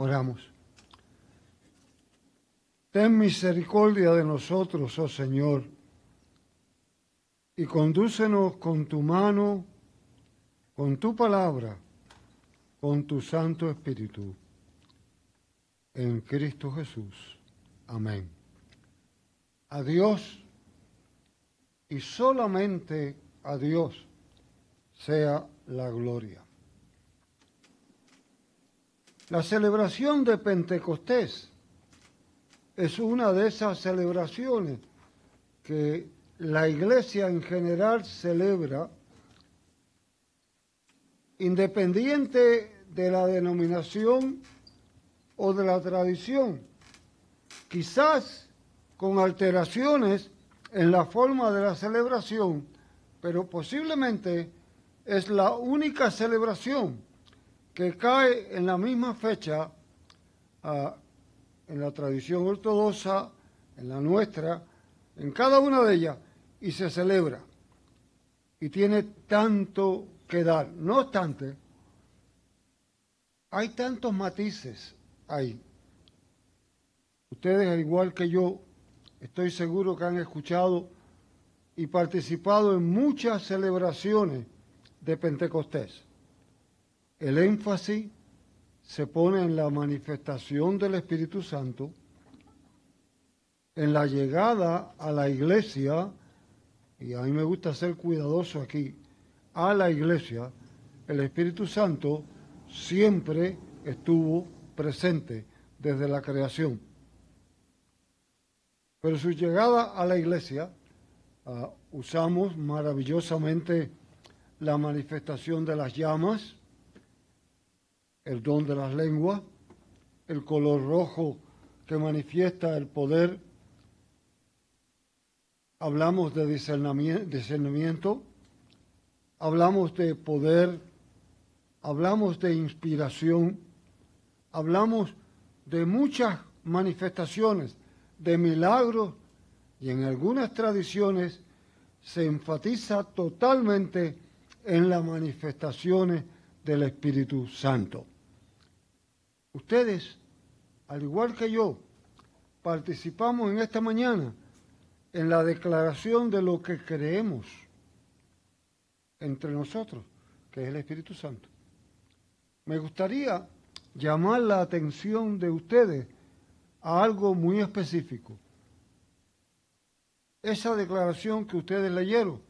Oramos. Ten misericordia de nosotros, oh Señor, y condúcenos con tu mano, con tu palabra, con tu Santo Espíritu. En Cristo Jesús. Amén. A Dios y solamente a Dios sea la gloria. La celebración de Pentecostés es una de esas celebraciones que la iglesia en general celebra independiente de la denominación o de la tradición, quizás con alteraciones en la forma de la celebración, pero posiblemente es la única celebración que cae en la misma fecha ah, en la tradición ortodoxa, en la nuestra, en cada una de ellas, y se celebra. Y tiene tanto que dar. No obstante, hay tantos matices ahí. Ustedes, al igual que yo, estoy seguro que han escuchado y participado en muchas celebraciones de Pentecostés. El énfasis se pone en la manifestación del Espíritu Santo, en la llegada a la iglesia, y a mí me gusta ser cuidadoso aquí, a la iglesia, el Espíritu Santo siempre estuvo presente desde la creación. Pero su llegada a la iglesia, ah, usamos maravillosamente la manifestación de las llamas, el don de las lenguas, el color rojo que manifiesta el poder. Hablamos de discernimiento, hablamos de poder, hablamos de inspiración, hablamos de muchas manifestaciones, de milagros y en algunas tradiciones se enfatiza totalmente en las manifestaciones del Espíritu Santo. Ustedes, al igual que yo, participamos en esta mañana en la declaración de lo que creemos entre nosotros, que es el Espíritu Santo. Me gustaría llamar la atención de ustedes a algo muy específico. Esa declaración que ustedes leyeron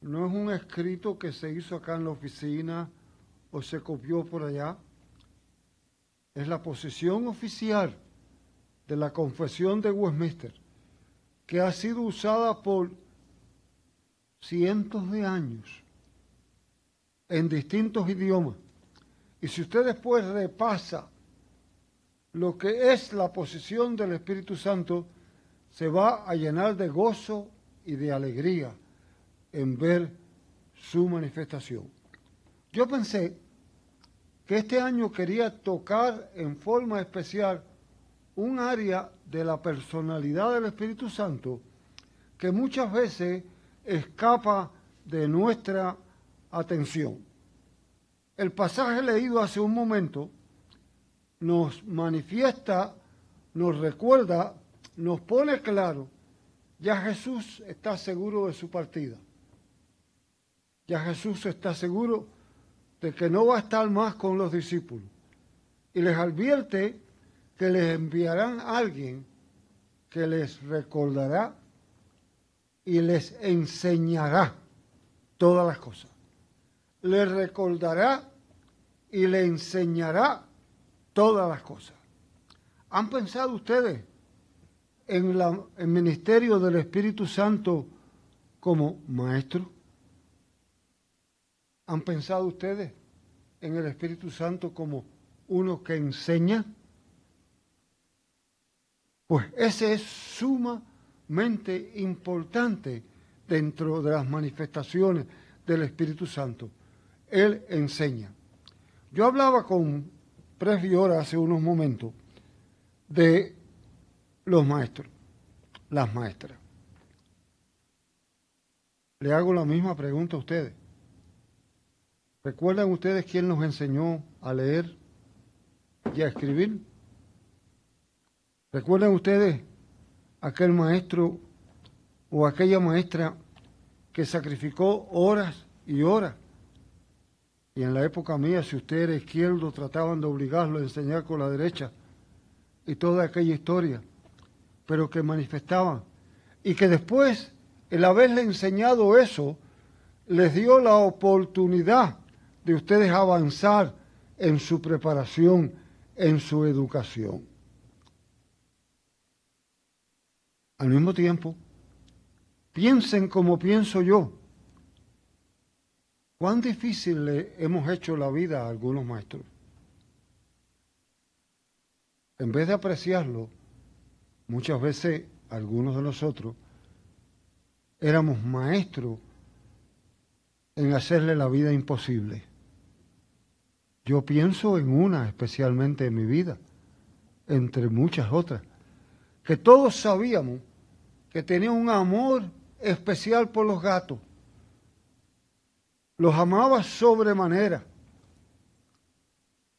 no es un escrito que se hizo acá en la oficina o se copió por allá es la posición oficial de la Confesión de Westminster, que ha sido usada por cientos de años en distintos idiomas. Y si usted después repasa lo que es la posición del Espíritu Santo, se va a llenar de gozo y de alegría en ver su manifestación. Yo pensé que este año quería tocar en forma especial un área de la personalidad del Espíritu Santo que muchas veces escapa de nuestra atención. El pasaje leído hace un momento nos manifiesta, nos recuerda, nos pone claro, ya Jesús está seguro de su partida. Ya Jesús está seguro que no va a estar más con los discípulos. Y les advierte que les enviarán a alguien que les recordará y les enseñará todas las cosas. Les recordará y le enseñará todas las cosas. ¿Han pensado ustedes en el ministerio del Espíritu Santo como maestro? ¿Han pensado ustedes en el Espíritu Santo como uno que enseña? Pues ese es sumamente importante dentro de las manifestaciones del Espíritu Santo. Él enseña. Yo hablaba con Presbiora hace unos momentos de los maestros, las maestras. Le hago la misma pregunta a ustedes. ¿Recuerdan ustedes quién nos enseñó a leer? y a escribir. ¿Recuerdan ustedes aquel maestro o aquella maestra que sacrificó horas y horas? Y en la época mía, si usted era izquierdo, trataban de obligarlo a enseñar con la derecha y toda aquella historia, pero que manifestaban. Y que después, el haberle enseñado eso, les dio la oportunidad de ustedes avanzar en su preparación, en su educación. Al mismo tiempo, piensen como pienso yo. ¿Cuán difícil le hemos hecho la vida a algunos maestros? En vez de apreciarlo, muchas veces algunos de nosotros éramos maestros en hacerle la vida imposible. Yo pienso en una especialmente en mi vida, entre muchas otras, que todos sabíamos que tenía un amor especial por los gatos. Los amaba sobremanera.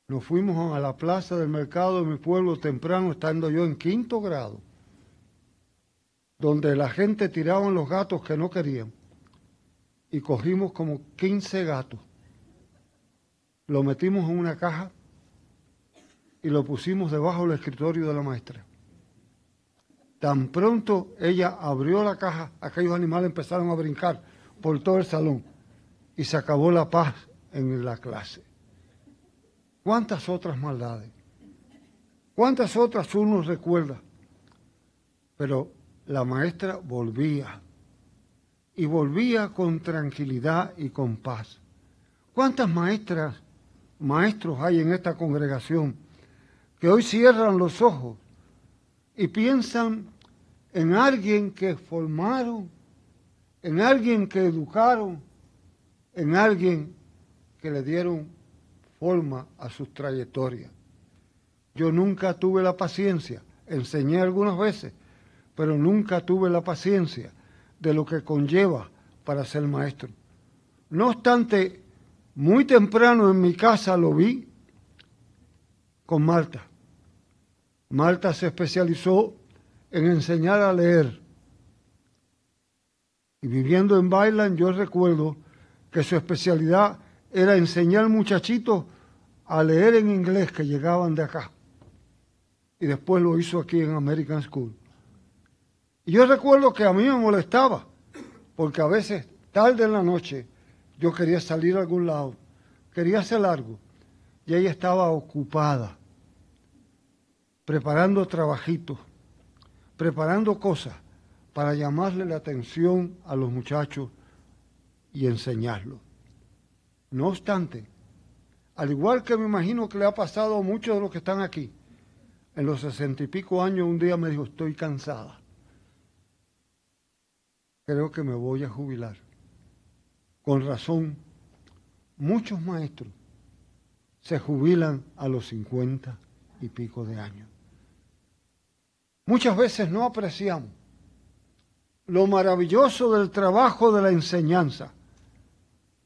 Nos fuimos a la plaza del mercado de mi pueblo temprano, estando yo en quinto grado, donde la gente tiraba los gatos que no querían y cogimos como 15 gatos. Lo metimos en una caja y lo pusimos debajo del escritorio de la maestra. Tan pronto ella abrió la caja, aquellos animales empezaron a brincar por todo el salón y se acabó la paz en la clase. ¿Cuántas otras maldades? ¿Cuántas otras uno recuerda? Pero la maestra volvía y volvía con tranquilidad y con paz. ¿Cuántas maestras, maestros hay en esta congregación que hoy cierran los ojos y piensan en alguien que formaron, en alguien que educaron, en alguien que le dieron forma a sus trayectorias? Yo nunca tuve la paciencia, enseñé algunas veces, pero nunca tuve la paciencia de lo que conlleva para ser maestro. No obstante, muy temprano en mi casa lo vi con Marta. Marta se especializó en enseñar a leer. Y viviendo en Bailan, yo recuerdo que su especialidad era enseñar muchachitos a leer en inglés que llegaban de acá. Y después lo hizo aquí en American School. Y yo recuerdo que a mí me molestaba, porque a veces, tarde en la noche, yo quería salir a algún lado, quería hacer algo, y ella estaba ocupada, preparando trabajitos, preparando cosas para llamarle la atención a los muchachos y enseñarlos. No obstante, al igual que me imagino que le ha pasado a muchos de los que están aquí, en los sesenta y pico años un día me dijo, estoy cansada creo que me voy a jubilar. Con razón, muchos maestros se jubilan a los cincuenta y pico de años. Muchas veces no apreciamos lo maravilloso del trabajo de la enseñanza.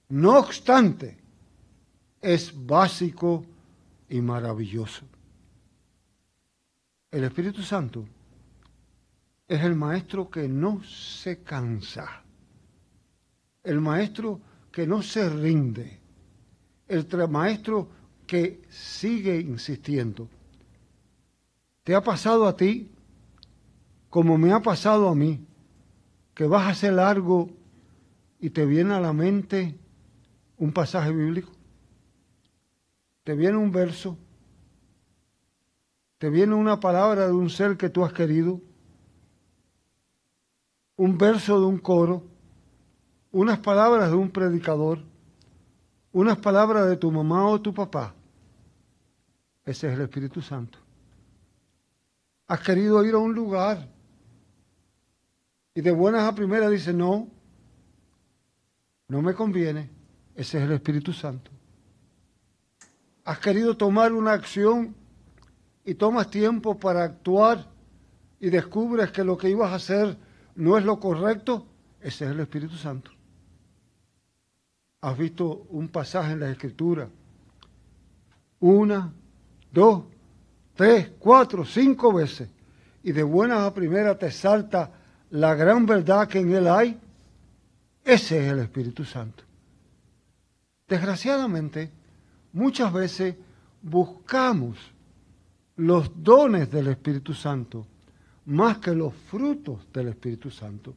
No obstante, es básico y maravilloso. El Espíritu Santo es el maestro que no se cansa, el maestro que no se rinde, el maestro que sigue insistiendo. ¿Te ha pasado a ti como me ha pasado a mí, que vas a hacer algo y te viene a la mente un pasaje bíblico? ¿Te viene un verso? ¿Te viene una palabra de un ser que tú has querido? un verso de un coro, unas palabras de un predicador, unas palabras de tu mamá o tu papá. Ese es el Espíritu Santo. Has querido ir a un lugar y de buenas a primeras dice, no, no me conviene. Ese es el Espíritu Santo. Has querido tomar una acción y tomas tiempo para actuar y descubres que lo que ibas a hacer no es lo correcto, ese es el Espíritu Santo. Has visto un pasaje en la Escritura una dos, tres, cuatro, cinco veces, y de buena a primera te salta la gran verdad que en él hay, ese es el Espíritu Santo. Desgraciadamente, muchas veces buscamos los dones del Espíritu Santo más que los frutos del Espíritu Santo.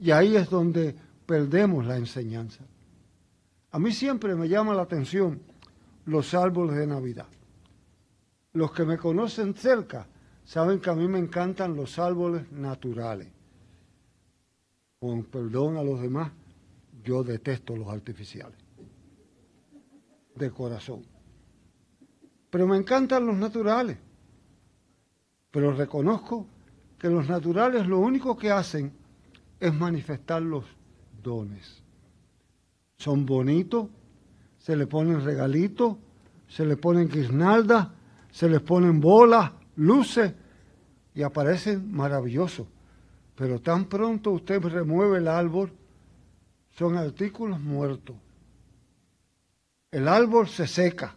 Y ahí es donde perdemos la enseñanza. A mí siempre me llama la atención los árboles de Navidad. Los que me conocen cerca saben que a mí me encantan los árboles naturales. Con perdón a los demás, yo detesto los artificiales. De corazón. Pero me encantan los naturales. Pero reconozco que los naturales lo único que hacen es manifestar los dones. Son bonitos, se le ponen regalitos, se le ponen guirnaldas, se les ponen bolas, luces y aparecen maravillosos. Pero tan pronto usted remueve el árbol, son artículos muertos. El árbol se seca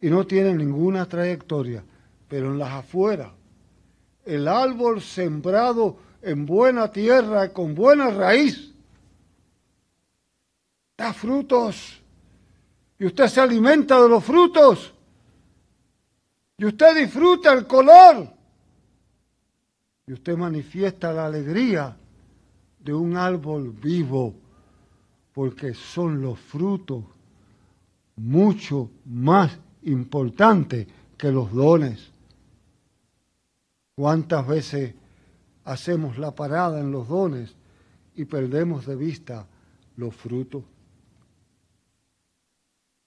y no tiene ninguna trayectoria, pero en las afueras, el árbol sembrado en buena tierra con buena raíz, da frutos. Y usted se alimenta de los frutos. Y usted disfruta el color. Y usted manifiesta la alegría de un árbol vivo, porque son los frutos mucho más importantes que los dones. ¿Cuántas veces hacemos la parada en los dones y perdemos de vista los frutos?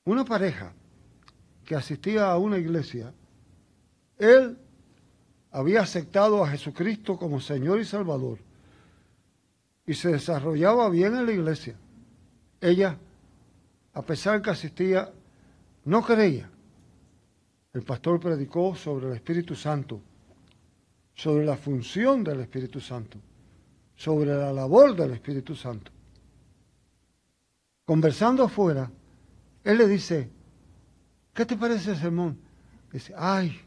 Una pareja que asistía a una iglesia, él había aceptado a Jesucristo como Señor y Salvador y se desarrollaba bien en la iglesia. Ella, a pesar que asistía, no creía. El pastor predicó sobre el Espíritu Santo, sobre la función del Espíritu Santo, sobre la labor del Espíritu Santo. Conversando afuera, él le dice, ¿qué te parece el sermón? Dice, ay,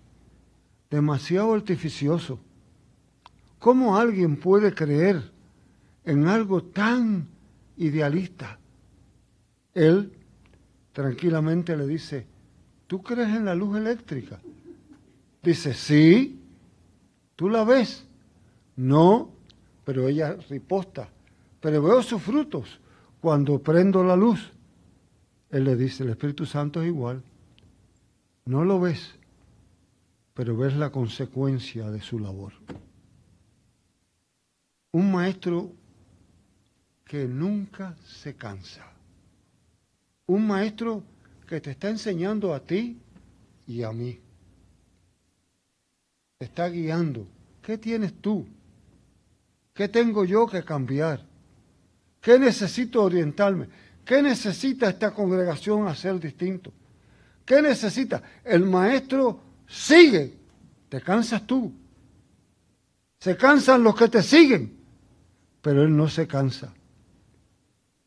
demasiado artificioso. ¿Cómo alguien puede creer en algo tan idealista? Él tranquilamente le dice, ¿tú crees en la luz eléctrica? Dice, sí, ¿tú la ves? No, pero ella riposta, pero veo sus frutos cuando prendo la luz. Él le dice, el Espíritu Santo es igual. No lo ves, pero ves la consecuencia de su labor. Un maestro que nunca se cansa. Un maestro que te está enseñando a ti y a mí. Te está guiando. ¿Qué tienes tú? ¿Qué tengo yo que cambiar? ¿Qué necesito orientarme? ¿Qué necesita esta congregación hacer distinto? ¿Qué necesita? El maestro sigue. Te cansas tú. Se cansan los que te siguen, pero él no se cansa.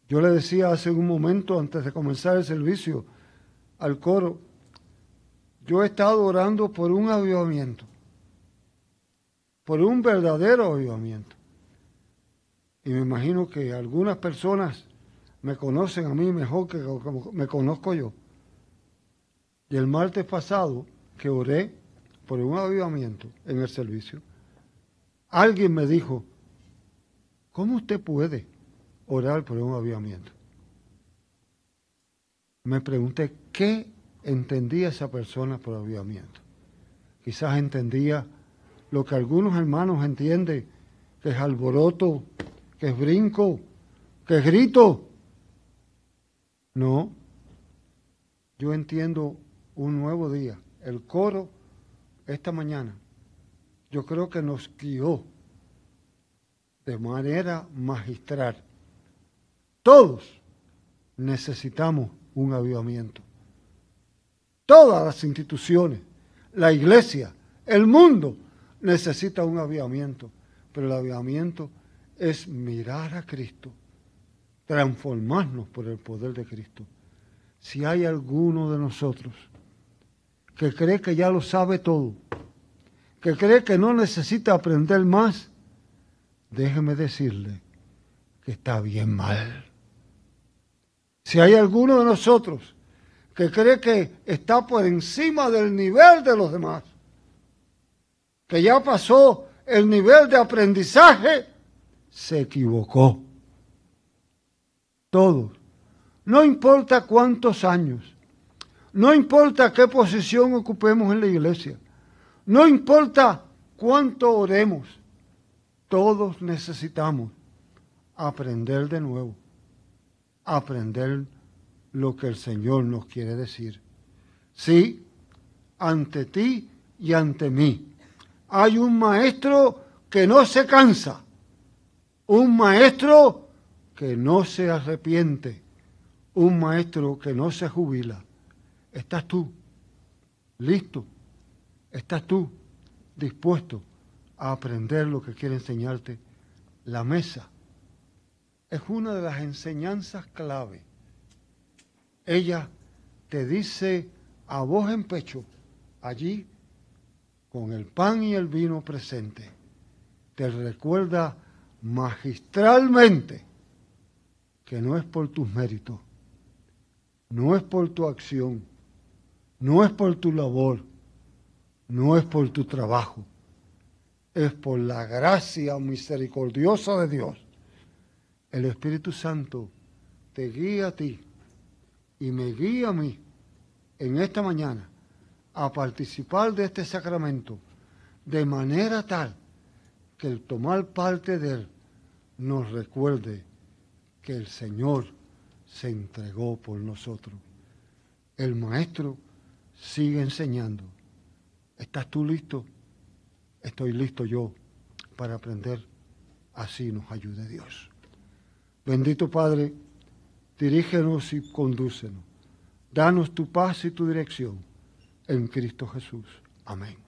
Yo le decía hace un momento, antes de comenzar el servicio, al coro, yo he estado orando por un avivamiento, por un verdadero avivamiento. Y me imagino que algunas personas me conocen a mí mejor que me conozco yo. Y el martes pasado, que oré por un avivamiento en el servicio, alguien me dijo, ¿cómo usted puede orar por un avivamiento? Me pregunté, ¿qué entendía esa persona por avivamiento? Quizás entendía lo que algunos hermanos entienden, que es alboroto, que es brinco, que es grito. No, yo entiendo un nuevo día. El coro esta mañana, yo creo que nos guió de manera magistral. Todos necesitamos un avivamiento. Todas las instituciones, la iglesia, el mundo necesita un avivamiento. Pero el avivamiento es mirar a Cristo transformarnos por el poder de Cristo. Si hay alguno de nosotros que cree que ya lo sabe todo, que cree que no necesita aprender más, déjeme decirle que está bien mal. Si hay alguno de nosotros que cree que está por encima del nivel de los demás, que ya pasó el nivel de aprendizaje, se equivocó. Todos. No importa cuántos años, no importa qué posición ocupemos en la iglesia, no importa cuánto oremos, todos necesitamos aprender de nuevo, aprender lo que el Señor nos quiere decir. Sí, ante ti y ante mí. Hay un maestro que no se cansa, un maestro que no se arrepiente, un maestro que no se jubila. ¿Estás tú listo? ¿Estás tú dispuesto a aprender lo que quiere enseñarte? La mesa es una de las enseñanzas clave. Ella te dice a voz en pecho, allí, con el pan y el vino presente, te recuerda magistralmente que no es por tus méritos, no es por tu acción, no es por tu labor, no es por tu trabajo, es por la gracia misericordiosa de Dios. El Espíritu Santo te guía a ti y me guía a mí en esta mañana a participar de este sacramento de manera tal que el tomar parte de él nos recuerde que el Señor se entregó por nosotros. El Maestro sigue enseñando. ¿Estás tú listo? Estoy listo yo para aprender. Así nos ayude Dios. Bendito Padre, dirígenos y condúcenos. Danos tu paz y tu dirección en Cristo Jesús. Amén.